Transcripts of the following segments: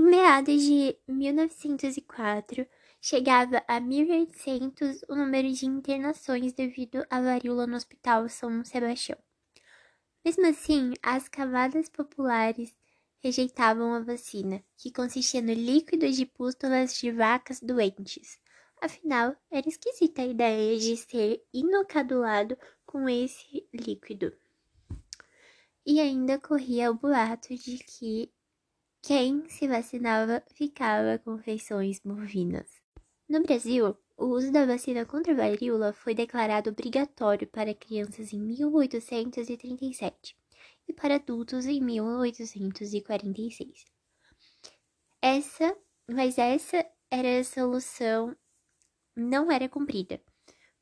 Em meados de 1904, chegava a 1.800 o número de internações devido à varíola no Hospital São Sebastião. Mesmo assim, as camadas populares rejeitavam a vacina, que consistia no líquido de pústulas de vacas doentes. Afinal, era esquisita a ideia de ser inoculado com esse líquido. E ainda corria o boato de que quem se vacinava ficava com feições bovinas. No Brasil, o uso da vacina contra a varíola foi declarado obrigatório para crianças em 1837 e para adultos em 1846. Essa, mas essa era a solução não era cumprida,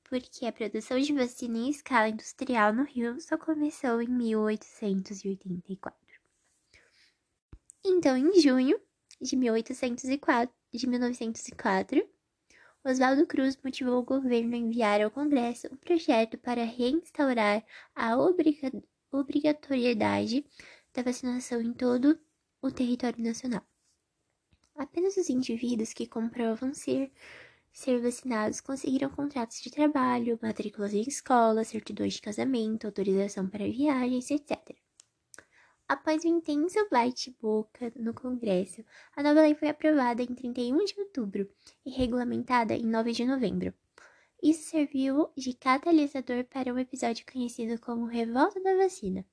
porque a produção de vacina em escala industrial no Rio só começou em 1884. Então, em junho de 1804, de 1904, Oswaldo Cruz motivou o governo a enviar ao Congresso um projeto para reinstaurar a obrigatoriedade da vacinação em todo o território nacional. Apenas os indivíduos que comprovam ser ser vacinados conseguiram contratos de trabalho, matrículas em escolas, certidões de casamento, autorização para viagens, etc. Após um intenso bate-boca no Congresso, a nova lei foi aprovada em 31 de outubro e regulamentada em 9 de novembro. Isso serviu de catalisador para um episódio conhecido como Revolta da Vacina.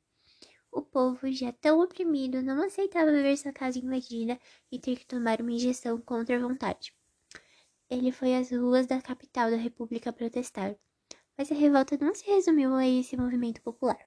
O povo, já tão oprimido, não aceitava ver sua casa invadida e ter que tomar uma injeção contra a vontade. Ele foi às ruas da capital da República protestar, mas a revolta não se resumiu a esse movimento popular.